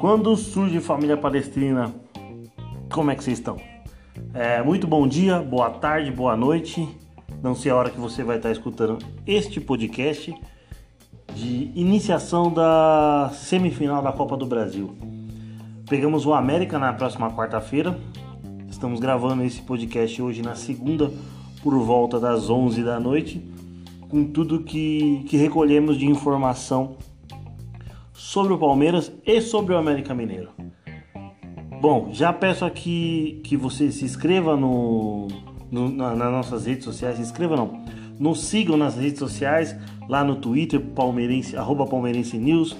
Quando surge família palestrina, como é que vocês estão? É, muito bom dia, boa tarde, boa noite. Não sei a hora que você vai estar escutando este podcast de iniciação da semifinal da Copa do Brasil. Pegamos o América na próxima quarta-feira. Estamos gravando esse podcast hoje na segunda por volta das 11 da noite, com tudo que, que recolhemos de informação sobre o Palmeiras e sobre o América Mineiro. Bom, já peço aqui que você se inscreva no, no na, nas nossas redes sociais, se inscreva não, nos sigam nas redes sociais, lá no Twitter, palmeirense, arroba palmeirense news,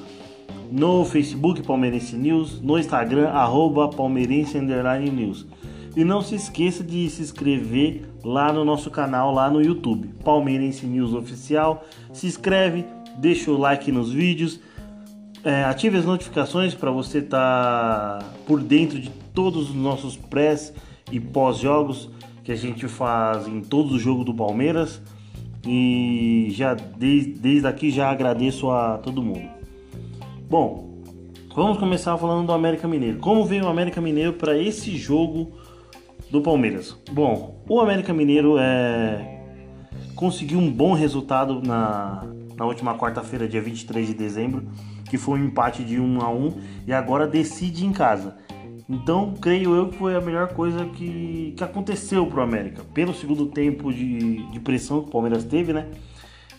no Facebook Palmeirense News, no Instagram, arroba palmeirense underline news. E não se esqueça de se inscrever lá no nosso canal, lá no YouTube, Palmeirense News Oficial. Se inscreve, deixa o like nos vídeos é, ative as notificações para você estar tá por dentro de todos os nossos prés e pós-jogos que a gente faz em todos os jogos do Palmeiras. E já desde, desde aqui já agradeço a todo mundo. Bom, vamos começar falando do América Mineiro. Como veio o América Mineiro para esse jogo do Palmeiras? Bom, o América Mineiro é, conseguiu um bom resultado na, na última quarta-feira, dia 23 de dezembro que foi um empate de 1 a 1 e agora decide em casa. Então, creio eu que foi a melhor coisa que, que aconteceu para o América. Pelo segundo tempo de, de pressão que o Palmeiras teve, né?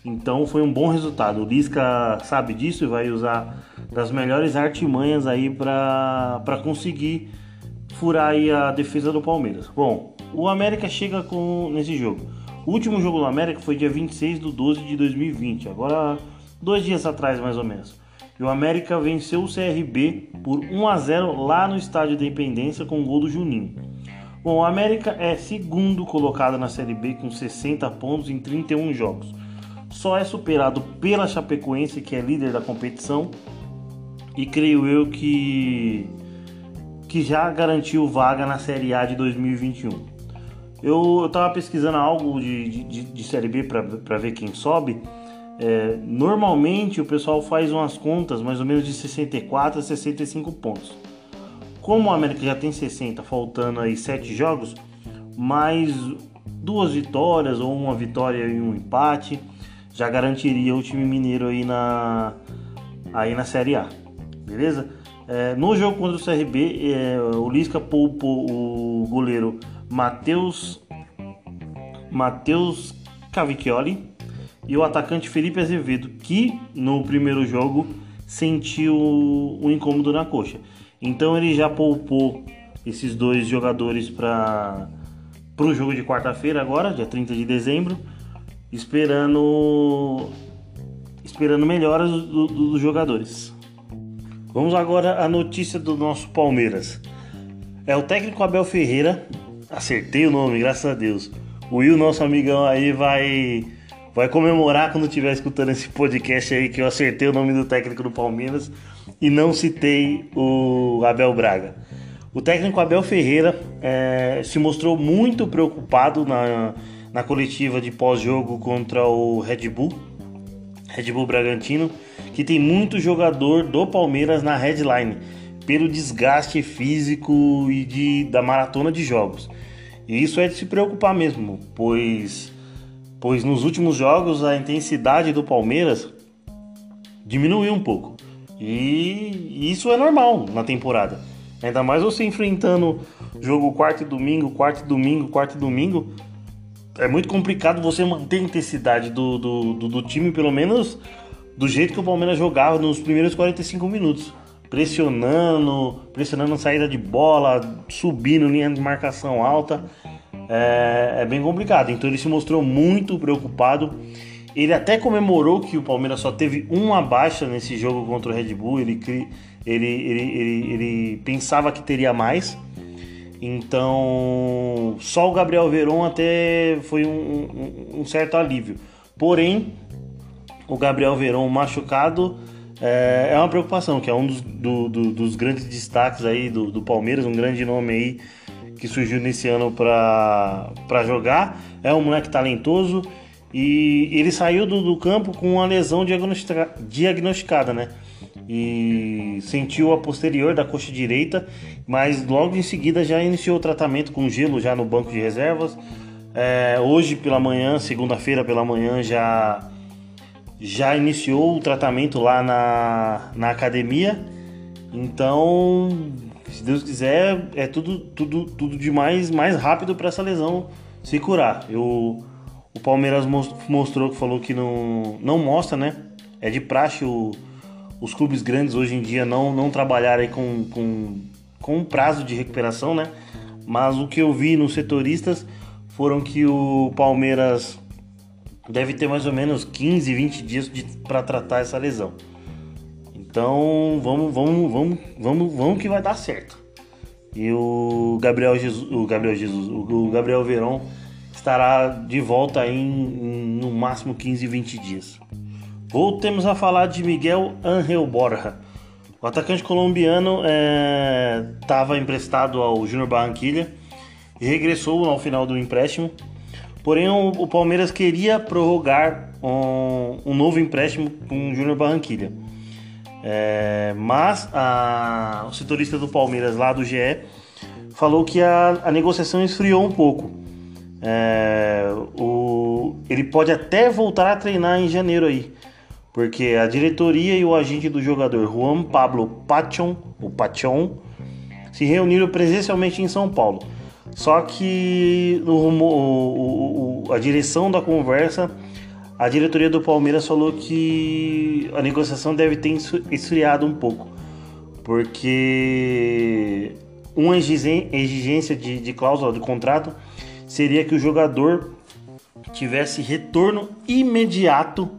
Então foi um bom resultado. O Lisca sabe disso e vai usar das melhores artimanhas aí para conseguir furar aí a defesa do Palmeiras. Bom, o América chega com nesse jogo. O último jogo do América foi dia 26 de 12 de 2020, agora dois dias atrás mais ou menos. E o América venceu o CRB por 1 a 0 lá no Estádio da Independência com o gol do Juninho. Bom, o América é segundo colocado na Série B com 60 pontos em 31 jogos. Só é superado pela Chapecoense, que é líder da competição, e creio eu que que já garantiu vaga na Série A de 2021. Eu estava pesquisando algo de, de, de Série B para ver quem sobe é, normalmente o pessoal faz umas contas mais ou menos de 64 a 65 pontos. Como o América já tem 60, faltando aí 7 jogos, mais duas vitórias ou uma vitória e um empate já garantiria o time mineiro aí na, aí na Série A, beleza? É, no jogo contra o CRB, é, o Lisca poupou o goleiro Matheus Matheus Cavicchioli e o atacante Felipe Azevedo, que no primeiro jogo sentiu um incômodo na coxa. Então ele já poupou esses dois jogadores para o jogo de quarta-feira agora, dia 30 de dezembro, esperando esperando melhoras dos do, do jogadores. Vamos agora à notícia do nosso Palmeiras. É o técnico Abel Ferreira, acertei o nome, graças a Deus. O Will, nosso amigão aí, vai vai comemorar quando estiver escutando esse podcast aí que eu acertei o nome do técnico do Palmeiras e não citei o Abel Braga. O técnico Abel Ferreira é, se mostrou muito preocupado na, na coletiva de pós-jogo contra o Red Bull, Red Bull Bragantino, que tem muito jogador do Palmeiras na headline, pelo desgaste físico e de, da maratona de jogos. E isso é de se preocupar mesmo, pois pois nos últimos jogos a intensidade do Palmeiras diminuiu um pouco. E isso é normal na temporada. Ainda mais você enfrentando jogo quarto e domingo, quarto e domingo, quarto e domingo. É muito complicado você manter a intensidade do, do, do, do time, pelo menos do jeito que o Palmeiras jogava nos primeiros 45 minutos. Pressionando, pressionando saída de bola, subindo linha de marcação alta é, é bem complicado. Então ele se mostrou muito preocupado. Ele até comemorou que o Palmeiras só teve uma baixa nesse jogo contra o Red Bull. Ele, ele, ele, ele, ele pensava que teria mais. Então, só o Gabriel Veron até foi um, um, um certo alívio. Porém, o Gabriel Veron machucado é, é uma preocupação, que é um dos, do, do, dos grandes destaques aí do, do Palmeiras, um grande nome aí que surgiu nesse ano para jogar. É um moleque talentoso E ele saiu do, do campo com uma lesão diagnostica, diagnosticada, né? E sentiu a posterior da coxa direita, mas logo em seguida já iniciou o tratamento com gelo já no banco de reservas. É, hoje pela manhã, segunda-feira pela manhã, já já iniciou o tratamento lá na, na academia. Então, se Deus quiser, é tudo tudo tudo de mais mais rápido para essa lesão se curar. Eu, o Palmeiras mostrou que falou que não não mostra, né? É de praxe o, os clubes grandes hoje em dia não não trabalharem com, com com um prazo de recuperação, né? Mas o que eu vi nos setoristas foram que o Palmeiras deve ter mais ou menos 15, 20 dias para tratar essa lesão. Então vamos, vamos, vamos, vamos, vamos que vai dar certo. E o Gabriel Jesus, o Gabriel Jesus, o Gabriel Verón estará de volta em, em no máximo 15, 20 dias. Voltemos a falar de Miguel Angel Borja. O atacante colombiano estava é, emprestado ao Júnior Barranquilha e regressou ao final do empréstimo Porém, o, o Palmeiras queria prorrogar um, um, novo empréstimo com o Júnior Barranquilha. É, mas a, o setorista do Palmeiras, lá do GE, falou que a, a negociação esfriou um pouco. É, o, ele pode até voltar a treinar em janeiro aí, porque a diretoria e o agente do jogador Juan Pablo Pachon, o Pachon, se reuniram presencialmente em São Paulo. Só que no, o, o, a direção da conversa, a diretoria do Palmeiras falou que a negociação deve ter esfriado um pouco, porque uma exigência de, de cláusula de contrato seria que o jogador tivesse retorno imediato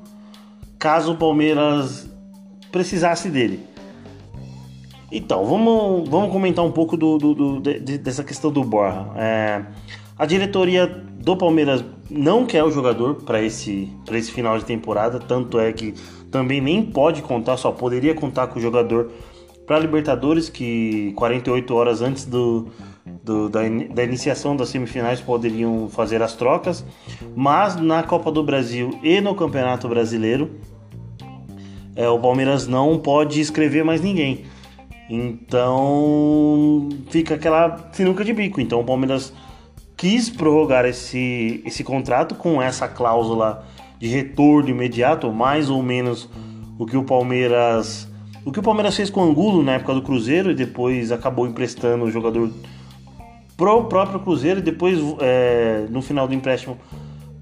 caso o Palmeiras precisasse dele. Então, vamos, vamos comentar um pouco do, do, do de, dessa questão do Borja. É, a diretoria do Palmeiras não quer o jogador para esse, esse final de temporada, tanto é que também nem pode contar, só poderia contar com o jogador para Libertadores, que 48 horas antes do, do, da, da, iniciação das semifinais poderiam fazer as trocas, mas na Copa do Brasil e no Campeonato Brasileiro, é, o Palmeiras não pode escrever mais ninguém. Então fica aquela sinuca de bico. Então o Palmeiras quis prorrogar esse, esse contrato com essa cláusula de retorno imediato, mais ou menos o que o Palmeiras o que o Palmeiras fez com o Angulo na época do Cruzeiro e depois acabou emprestando o jogador pro próprio Cruzeiro e depois é, no final do empréstimo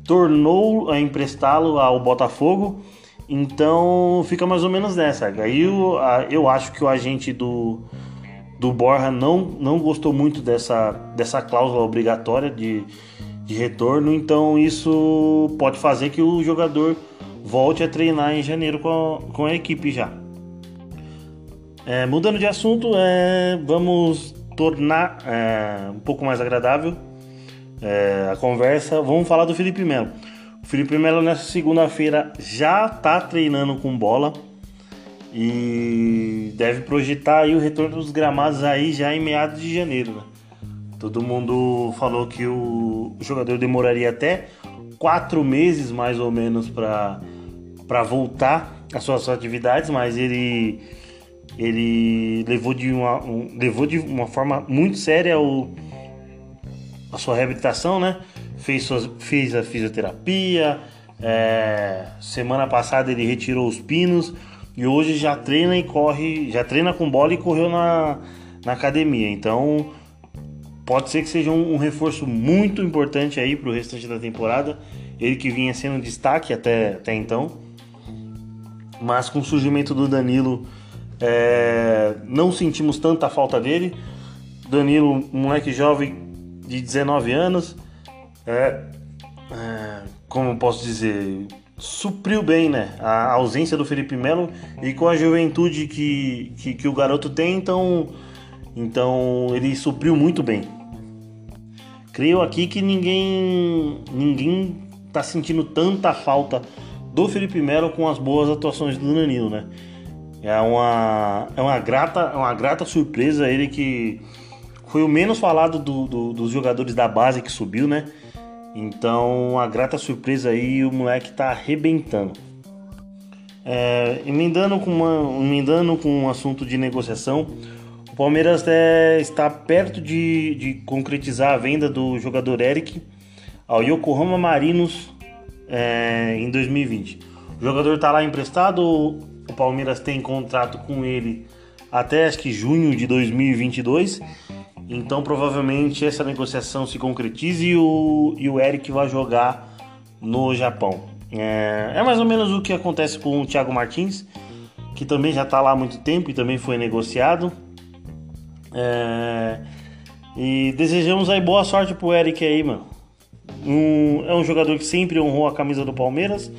tornou a emprestá-lo ao Botafogo então fica mais ou menos nessa. Aí eu, eu acho que o agente do, do Borja não, não gostou muito dessa, dessa cláusula obrigatória de, de retorno, então isso pode fazer que o jogador volte a treinar em janeiro com a, com a equipe já. É, mudando de assunto, é, vamos tornar é, um pouco mais agradável é, a conversa. Vamos falar do Felipe Melo. O Felipe Melo nessa segunda-feira já está treinando com bola e deve projetar aí o retorno dos gramados aí já em meados de janeiro. Né? Todo mundo falou que o jogador demoraria até quatro meses mais ou menos para voltar às suas atividades, mas ele ele levou de uma um, levou de uma forma muito séria o, a sua reabilitação, né? fez, suas, fez a fisioterapia. É, semana passada ele retirou os pinos e hoje já treina e corre, já treina com bola e correu na, na academia. Então pode ser que seja um, um reforço muito importante aí para o restante da temporada. Ele que vinha sendo destaque até, até então. Mas com o surgimento do Danilo, é, não sentimos tanta falta dele. Danilo, moleque jovem de 19 anos, é, é, como posso dizer, supriu bem né, a ausência do Felipe Melo e com a juventude que, que, que o garoto tem, então, então ele supriu muito bem. Creio aqui que ninguém ninguém tá sentindo tanta falta do Felipe Melo com as boas atuações do Danilo, né? É uma, é uma grata, é uma grata surpresa ele que foi o menos falado do, do, dos jogadores da base que subiu, né? Então, a grata surpresa aí, o moleque tá arrebentando. É, emendando, com uma, emendando com um assunto de negociação, o Palmeiras é, está perto de, de, concretizar a venda do jogador Eric ao Yokohama Marinos é, em 2020. O jogador está lá emprestado, o Palmeiras tem contrato com ele até acho que junho de 2022. Então provavelmente essa negociação se concretize e o, e o Eric vai jogar no Japão. É, é mais ou menos o que acontece com o Thiago Martins, que também já está lá há muito tempo e também foi negociado. É, e desejamos aí boa sorte pro Eric aí, mano. Um, é um jogador que sempre honrou a camisa do Palmeiras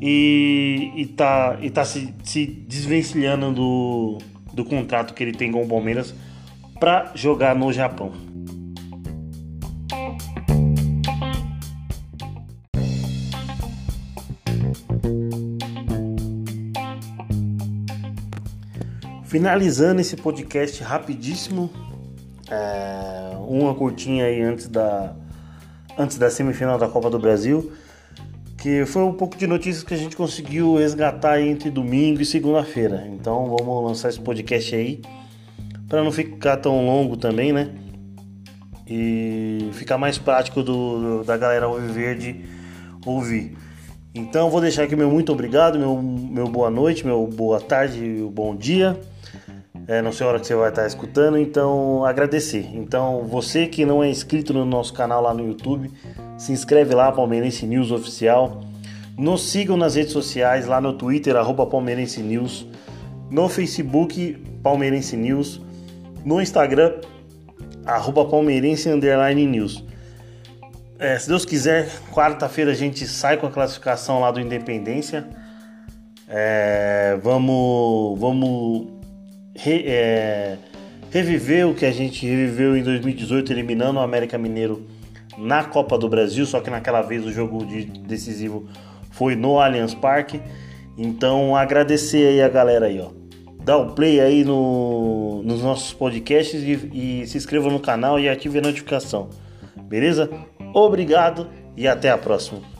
e, e tá, e tá se, se desvencilhando do, do contrato que ele tem com o Palmeiras para jogar no Japão. Finalizando esse podcast rapidíssimo, é, uma curtinha aí antes da, antes da semifinal da Copa do Brasil, que foi um pouco de notícias que a gente conseguiu resgatar entre domingo e segunda-feira. Então vamos lançar esse podcast aí para não ficar tão longo também, né? E ficar mais prático do, da galera Alviverde ouvir. Então vou deixar aqui meu muito obrigado, meu, meu boa noite, meu boa tarde, meu bom dia. É, não sei a hora que você vai estar escutando, então agradecer. Então você que não é inscrito no nosso canal lá no YouTube, se inscreve lá, Palmeirense News Oficial. Nos sigam nas redes sociais, lá no Twitter, arroba Palmeirense News, no Facebook, Palmeirense News no Instagram, arroba palmeirense underline news. É, se Deus quiser, quarta-feira a gente sai com a classificação lá do Independência. É, vamos vamos re, é, reviver o que a gente reviveu em 2018, eliminando o América Mineiro na Copa do Brasil, só que naquela vez o jogo de decisivo foi no Allianz Parque. Então agradecer aí a galera aí, ó dá o play aí no, nos nossos podcasts e, e se inscreva no canal e ative a notificação. Beleza? Obrigado e até a próxima.